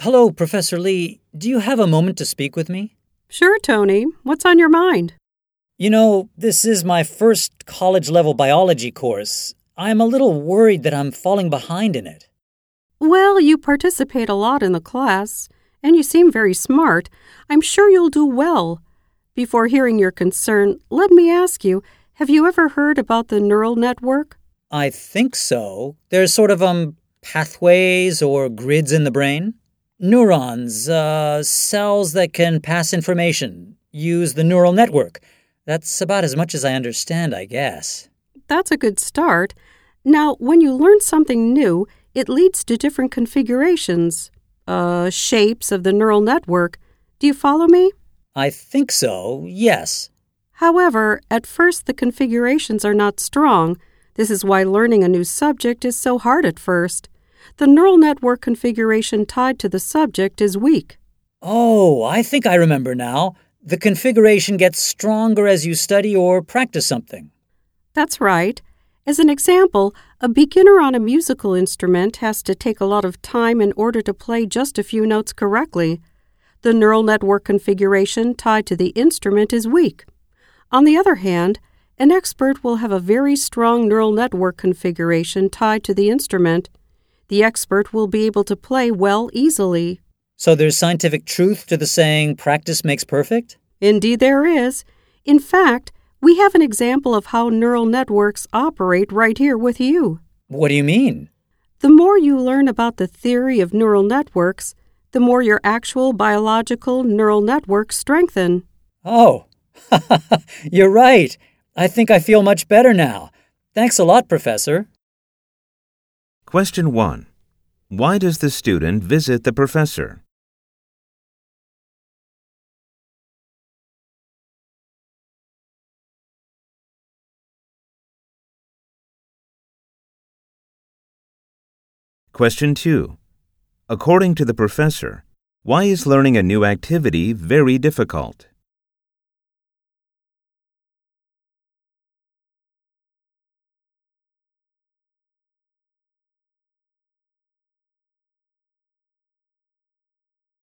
Hello, Professor Lee. Do you have a moment to speak with me? Sure, Tony. What's on your mind? You know, this is my first college level biology course. I'm a little worried that I'm falling behind in it. Well, you participate a lot in the class, and you seem very smart. I'm sure you'll do well. Before hearing your concern, let me ask you have you ever heard about the neural network? I think so. There's sort of, um, pathways or grids in the brain. Neurons, uh, cells that can pass information, use the neural network. That's about as much as I understand, I guess. That's a good start. Now, when you learn something new, it leads to different configurations, uh, shapes of the neural network. Do you follow me? I think so, yes. However, at first the configurations are not strong. This is why learning a new subject is so hard at first. The neural network configuration tied to the subject is weak. Oh, I think I remember now. The configuration gets stronger as you study or practice something. That's right. As an example, a beginner on a musical instrument has to take a lot of time in order to play just a few notes correctly. The neural network configuration tied to the instrument is weak. On the other hand, an expert will have a very strong neural network configuration tied to the instrument. The expert will be able to play well easily. So there's scientific truth to the saying, practice makes perfect? Indeed, there is. In fact, we have an example of how neural networks operate right here with you. What do you mean? The more you learn about the theory of neural networks, the more your actual biological neural networks strengthen. Oh, you're right. I think I feel much better now. Thanks a lot, Professor. Question 1. Why does the student visit the professor? Question 2. According to the professor, why is learning a new activity very difficult?